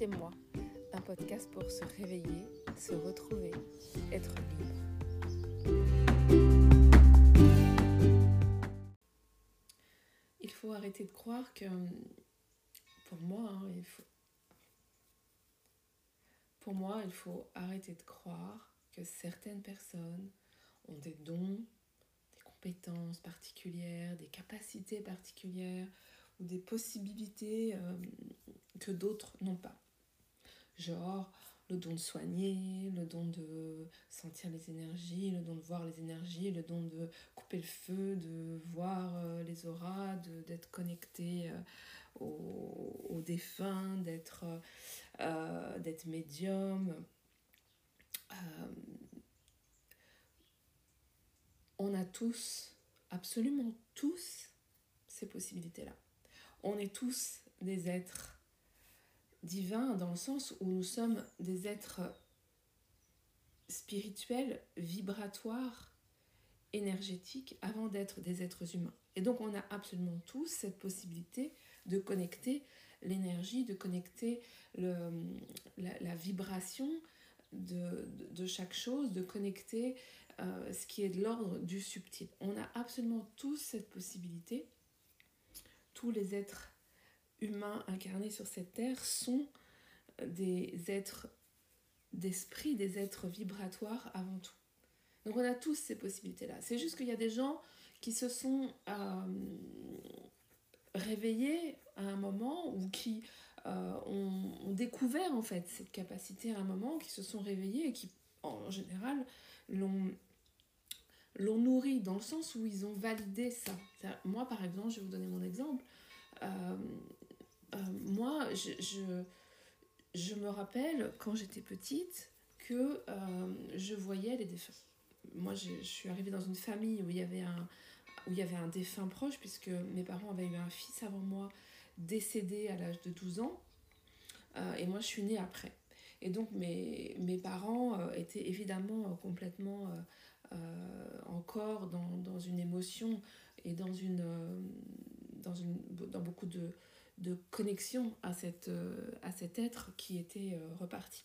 C'était moi, un podcast pour se réveiller, se retrouver, être libre. Il faut arrêter de croire que, pour moi, hein, il faut, pour moi, il faut arrêter de croire que certaines personnes ont des dons, des compétences particulières, des capacités particulières ou des possibilités euh, que d'autres n'ont pas. Genre le don de soigner, le don de sentir les énergies, le don de voir les énergies, le don de couper le feu, de voir euh, les auras, d'être connecté euh, aux, défunts, d'être d'être médium. on a tous, absolument tous, ces possibilités-là. On est tous des êtres divins dans le sens où nous sommes des êtres spirituels, vibratoires, énergétiques avant d'être des êtres humains. Et donc on a absolument tous cette possibilité de connecter l'énergie, de connecter la, vibration de, de, chaque chose, de connecter euh, ce qui est de l'ordre du subtil. On a absolument tous cette possibilité. Tous les êtres humains incarnés sur cette terre sont des êtres d'esprit, des êtres vibratoires avant tout. Donc on a tous ces possibilités-là. C'est juste qu'il y a des gens qui se sont euh, réveillés à un moment ou qui euh, ont, découvert en fait cette capacité à un moment, qui se sont réveillés et qui en général l'ont l'ont nourri dans le sens où ils ont validé ça. Moi par exemple, je vais vous donner mon exemple. Euh, euh, moi, je, je, me rappelle quand j'étais petite que euh, je voyais les défunts. Moi, je, suis arrivée dans une famille où il y avait un, où il y avait un défunt proche, puisque mes parents avaient eu un fils avant moi, décédé à l'âge de 12 ans, euh, et moi je suis née après. Et donc mes, mes parents étaient évidemment complètement encore dans, dans, une émotion et dans, une, dans, une, dans beaucoup de, de connexion à, cette, euh, à cet être qui était euh, reparti.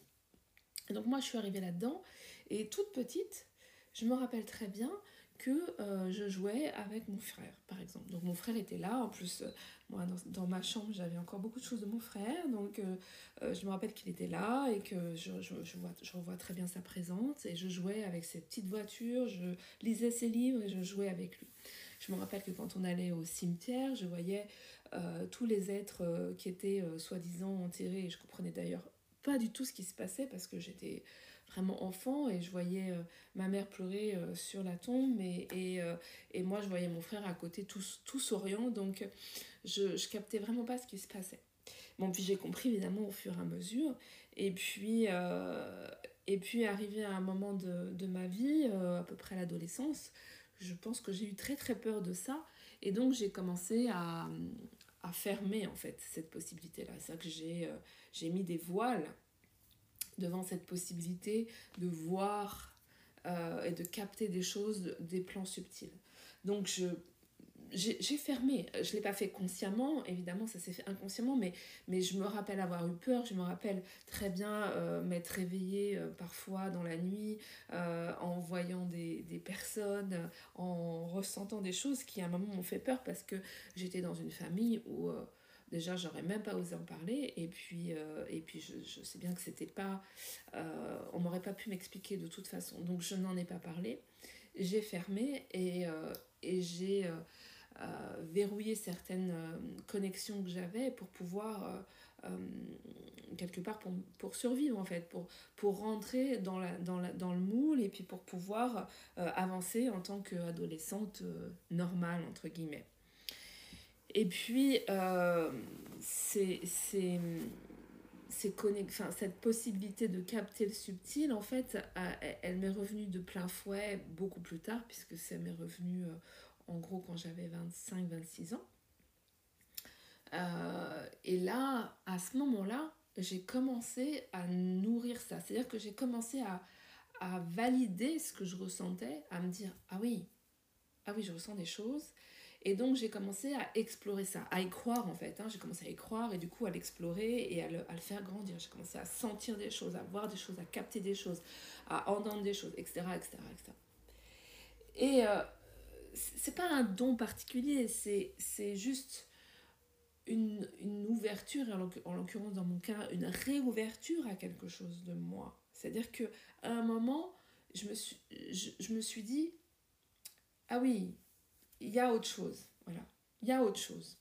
Donc moi je suis arrivée là-dedans et toute petite, je me rappelle très bien que euh, je jouais avec mon frère, par exemple. Donc mon frère était là, en plus, moi dans, ma chambre j'avais encore beaucoup de choses de mon frère, donc je me rappelle qu'il était là et que je, je, je, vois, je revois très bien sa présence et je jouais avec cette petite voiture, je lisais ses livres et je jouais avec lui. Je me rappelle que quand on allait au cimetière, je voyais euh, tous les êtres euh, qui étaient euh, soi-disant enterrés. Et je comprenais d'ailleurs pas du tout ce qui se passait parce que j'étais vraiment enfant et je voyais ma mère pleurer sur la tombe et, et, et, moi je voyais mon frère à côté tout, tout souriant donc je, je captais vraiment pas ce qui se passait. Bon puis j'ai compris évidemment au fur et à mesure et puis, et puis arrivé à un moment de, de ma vie, à peu près l'adolescence, je pense que j'ai eu très très peur de ça et donc j'ai commencé à, à fermer en fait cette possibilité-là. C'est ça que j'ai euh, j'ai mis des voiles devant cette possibilité de voir euh, et de capter des choses des plans subtils. Donc je j'ai fermé. Je ne l'ai pas fait consciemment, évidemment, ça s'est fait inconsciemment, mais, mais je me rappelle avoir eu peur. Je me rappelle très bien euh, m'être réveillée euh, parfois dans la nuit euh, en voyant des, des, personnes, en ressentant des choses qui à un moment m'ont fait peur parce que j'étais dans une famille où déjà j'aurais même pas osé en parler et puis, et puis je, sais bien que c'était pas. on m'aurait pas pu m'expliquer de toute façon. Donc je n'en ai pas parlé. J'ai fermé et, et j'ai verrouiller certaines euh, connexions que j'avais pour pouvoir euh, euh, quelque part pour, pour, survivre en fait, pour, pour rentrer dans, la, dans, la, dans le moule et puis pour pouvoir avancer en tant qu'adolescente normale entre guillemets. Et puis c'est c'est enfin, cette possibilité de capter le subtil, en fait, elle m'est revenue de plein fouet beaucoup plus tard, puisque ça m'est revenu en gros quand j'avais 25-26 ans. Euh, et là, à ce moment-là, j'ai commencé à nourrir ça. C'est-à-dire que j'ai commencé à, à, valider ce que je ressentais, à me dire, ah oui, ah oui, je ressens des choses. Et donc j'ai commencé à explorer ça, à y croire en fait. Hein. J'ai commencé à y croire et du coup à l'explorer et à le, à le, faire grandir. J'ai commencé à sentir des choses, à voir des choses, à capter des choses, à entendre des choses, etc. etc., etc. Et euh, c'est pas un don particulier, c'est juste une, une ouverture, en l'occurrence dans mon cas, une réouverture à quelque chose de moi. C'est-à-dire qu'à un moment, je me suis, je, je me suis dit, ah oui, il y a autre chose. Voilà. Il y a autre chose.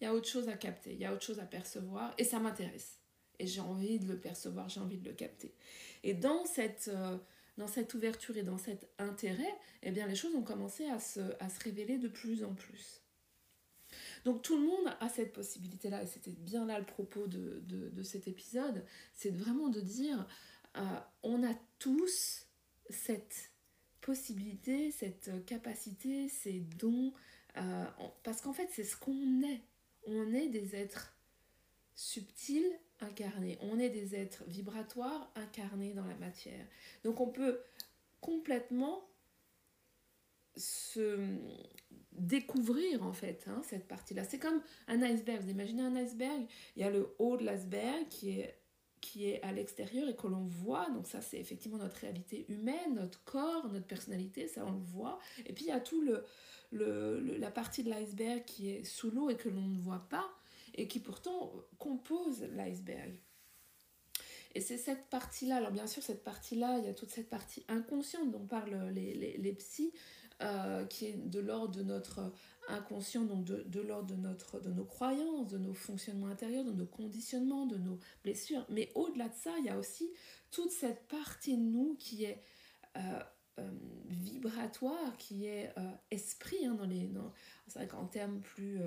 Il y a autre chose à capter, il y a autre chose à percevoir et ça m'intéresse. Et j'ai envie de le percevoir, j'ai envie de le capter. Et dans cette, euh, dans cette ouverture et dans cet intérêt, eh bien, les choses ont commencé à se, révéler de plus en plus. Donc tout le monde a cette possibilité-là, et c'était bien là le propos de cet épisode, c'est vraiment de dire, euh, on a tous cette possibilité, cette capacité, ces dons, euh, parce qu'en fait c'est ce qu'on est. On est des êtres subtils incarnés, on est des êtres vibratoires incarnés dans la matière. Donc on peut complètement se découvrir en fait hein, cette partie-là. C'est comme un iceberg. Vous imaginez un iceberg, il y a le haut de l'iceberg qui est qui est à l'extérieur et que l'on voit. Donc ça, c'est effectivement notre réalité humaine, notre corps, notre personnalité, ça on le voit. Et puis il y a tout le, le, la partie de l'iceberg qui est sous l'eau et que l'on ne voit pas et qui pourtant compose l'iceberg. Et c'est cette partie-là, alors bien sûr cette partie-là, il y a toute cette partie inconsciente dont parlent les, les, les psys, euh, qui est de l'ordre de notre inconscient, donc de, de l'ordre de, notre, de nos croyances, de nos fonctionnements intérieurs, de nos conditionnements, de nos blessures. Mais au-delà de ça, il y a aussi toute cette partie de nous qui est euh, euh, vibratoire, qui est esprit. Hein, dans les, dans, c'est vrai qu'en termes plus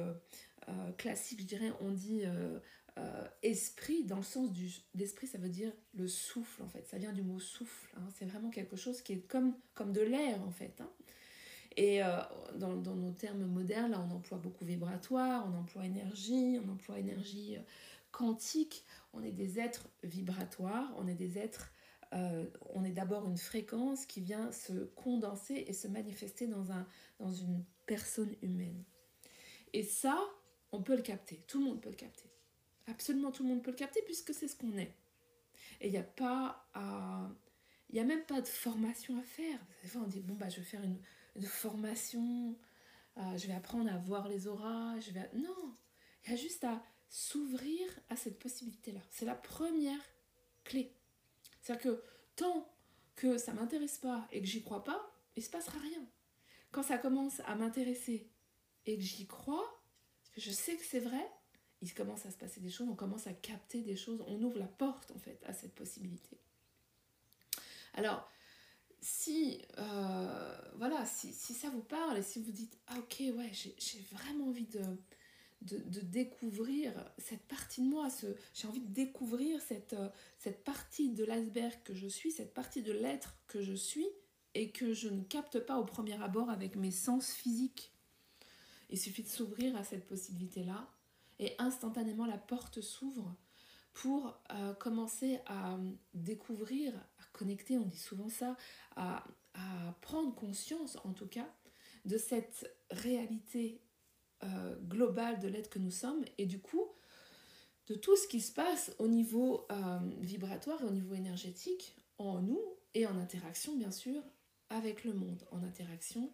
classiques, je dirais, on dit esprit dans le sens du, d'esprit, ça veut dire le souffle en fait. Ça vient du mot souffle. Hein. C'est vraiment quelque chose qui est comme, comme de l'air en fait. Hein. Et euh, dans, dans, nos termes modernes, là, on emploie beaucoup vibratoire, on emploie énergie, on emploie énergie euh, quantique. On est des êtres vibratoires, on est des êtres, euh, on est d'abord une fréquence qui vient se condenser et se manifester dans, un, dans une personne humaine. Et ça, on peut le capter, tout le monde peut le capter. Absolument tout le monde peut le capter puisque c'est ce qu'on est. Et il n'y a pas à... Il n'y a même pas de formation à faire. Des fois, on dit, bon, bah, je vais faire une, formation, euh, je vais apprendre à voir les auras, je vais... Non, il y a juste à s'ouvrir à cette possibilité-là. C'est la première clé. C'est-à-dire que tant que ça m'intéresse pas et que j'y crois pas, il se passera rien. Quand ça commence à m'intéresser et que j'y crois, je sais que c'est vrai, il commence à se passer des choses, on commence à capter des choses, on ouvre la porte en fait à cette possibilité. Alors, si, euh, voilà, si, ça vous parle et si vous dites Ah, ok, ouais, j'ai vraiment envie de, de, de, découvrir cette partie de moi, j'ai envie de découvrir cette, euh, cette partie de l'iceberg que je suis, cette partie de l'être que je suis et que je ne capte pas au premier abord avec mes sens physiques. Il suffit de s'ouvrir à cette possibilité-là. Et instantanément la porte s'ouvre pour euh, commencer à découvrir, connecter, on dit souvent ça, à, à prendre conscience en tout cas de cette réalité euh, globale de l'être que nous sommes et du coup de tout ce qui se passe au niveau euh, vibratoire et au niveau énergétique en nous et en interaction bien sûr avec le monde, en interaction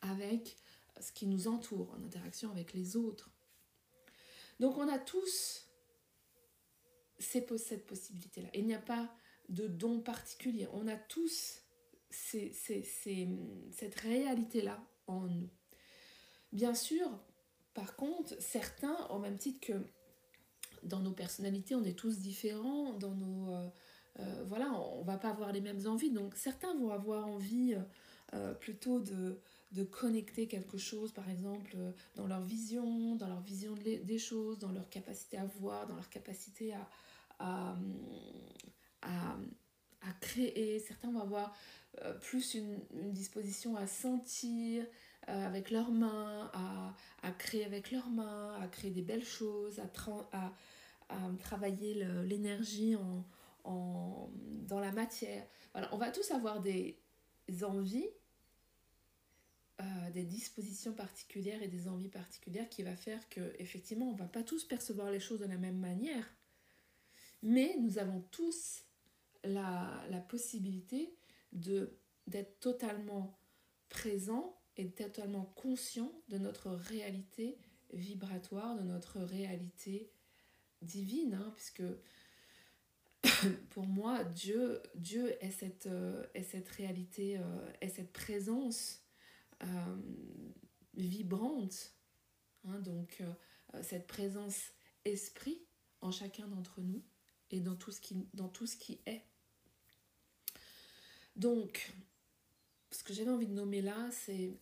avec ce qui nous entoure, en interaction avec les autres. Donc on a tous cette possibilité-là. Il n'y a pas de don particulier. On a tous ces, ces, ces, cette réalité-là en nous. Bien sûr, par contre, certains, au même titre que dans nos personnalités, on est tous différents, dans nos... Euh, euh, voilà, on va pas avoir les mêmes envies. Donc certains vont avoir envie euh, plutôt de, de connecter quelque chose, par exemple, dans leur vision, dans leur vision des choses, dans leur capacité à voir, dans leur capacité à, à, à, à créer. Certains vont avoir euh, plus une, disposition à sentir euh, avec leurs mains, à, à, créer avec leurs mains, à créer des belles choses, à, à, à travailler l'énergie en, en, dans la matière. Voilà, on va tous avoir des envies euh, des dispositions particulières et des envies particulières qui va faire que effectivement on va pas tous percevoir les choses de la même manière. Mais nous avons tous la, la possibilité de d'être totalement présent et totalement conscient de notre réalité vibratoire, de notre réalité divine, hein, puisque pour moi, Dieu, Dieu est, cette, euh, est cette réalité, euh, est cette présence vibrante, hein, donc cette présence esprit en chacun d'entre nous et dans tout, ce qui, dans tout ce qui est. Donc, ce que j'avais envie de nommer là, c'est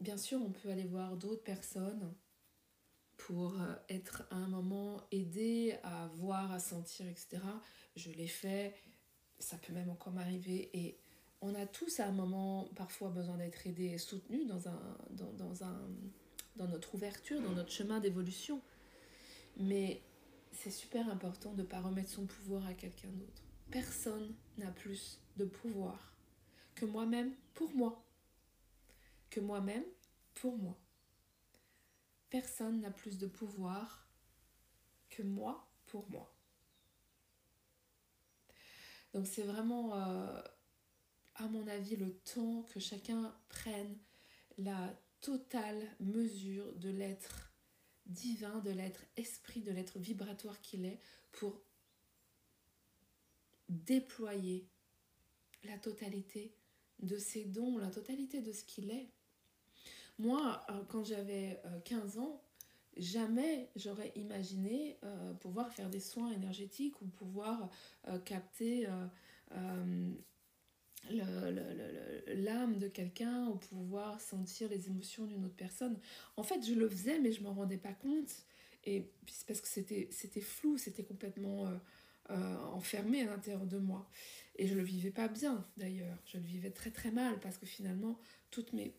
bien sûr, on peut aller voir d'autres personnes pour euh, être à un moment aidé à voir, à sentir, etc. Je l'ai fait, ça peut même encore m'arriver et on a tous à un moment parfois besoin d'être aidé et soutenu dans, un, dans, dans, un, dans notre ouverture, dans notre chemin d'évolution. Mais c'est super important de ne pas remettre son pouvoir à quelqu'un d'autre. Personne n'a plus de pouvoir que moi-même pour moi. Que moi-même pour moi. Personne n'a plus de pouvoir que moi pour moi. Donc c'est vraiment, euh, à mon avis, le temps que chacun prenne la totale mesure de l'être divin, de l'être esprit, de l'être vibratoire qu'il est, pour déployer la totalité de ses dons, la totalité de ce qu'il est. Moi, euh, quand j'avais 15 euh, ans, jamais j'aurais imaginé euh, pouvoir faire des soins énergétiques ou pouvoir capter l'âme de quelqu'un ou pouvoir sentir les émotions d'une autre personne. En fait, je le faisais, mais je m'en rendais pas compte. Et c'est parce que c'était flou, c'était complètement enfermé à l'intérieur de moi. Et je le vivais pas bien d'ailleurs. Je le vivais très très mal parce que finalement, toutes mes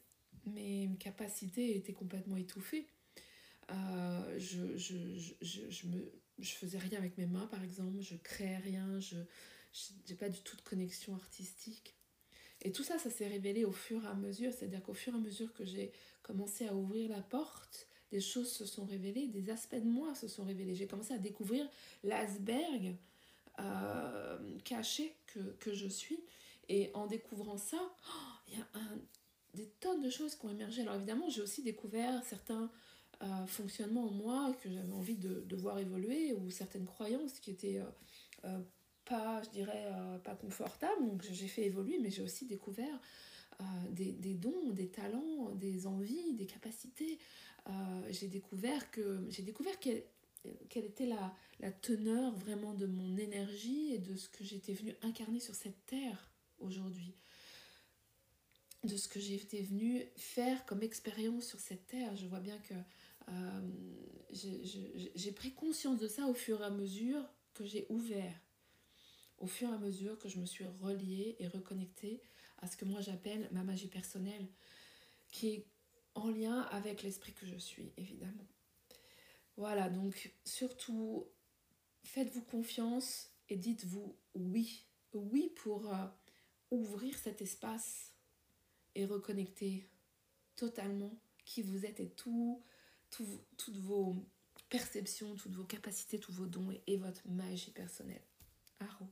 mes capacités étaient complètement étouffées. Euh, je, je, je, je, je faisais rien avec mes mains, par exemple, je créais rien, je n'ai pas du tout de connexion artistique. Et tout ça, ça s'est révélé au fur et à mesure, c'est-à-dire qu'au fur et à mesure que j'ai commencé à ouvrir la porte, des choses se sont révélées, des aspects de moi se sont révélés. J'ai commencé à découvrir l'iceberg euh, caché que, que, je suis. Et en découvrant ça, oh, il y a des tonnes de choses qui ont émergé. Alors évidemment, j'ai aussi découvert certains euh, fonctionnements en moi que j'avais envie de, voir évoluer ou certaines croyances qui étaient euh, pas, je dirais, pas confortables. Donc j'ai fait évoluer, mais j'ai aussi découvert des, des, dons, des talents, des envies, des capacités. j'ai découvert que j'ai découvert quelle, quelle était la, la teneur vraiment de mon énergie et de ce que j'étais venue incarner sur cette terre aujourd'hui de ce que j'étais venue faire comme expérience sur cette terre. Je vois bien que euh, j'ai pris conscience de ça au fur et à mesure que j'ai ouvert, au fur et à mesure que je me suis reliée et reconnectée à ce que moi j'appelle ma magie personnelle, qui est en lien avec l'esprit que je suis, évidemment. Voilà, donc surtout, faites-vous confiance et dites-vous oui. Oui pour euh, ouvrir cet espace et reconnecter totalement qui vous êtes et tout, toutes vos perceptions, toutes vos capacités, tous vos dons et, votre magie personnelle. Aro.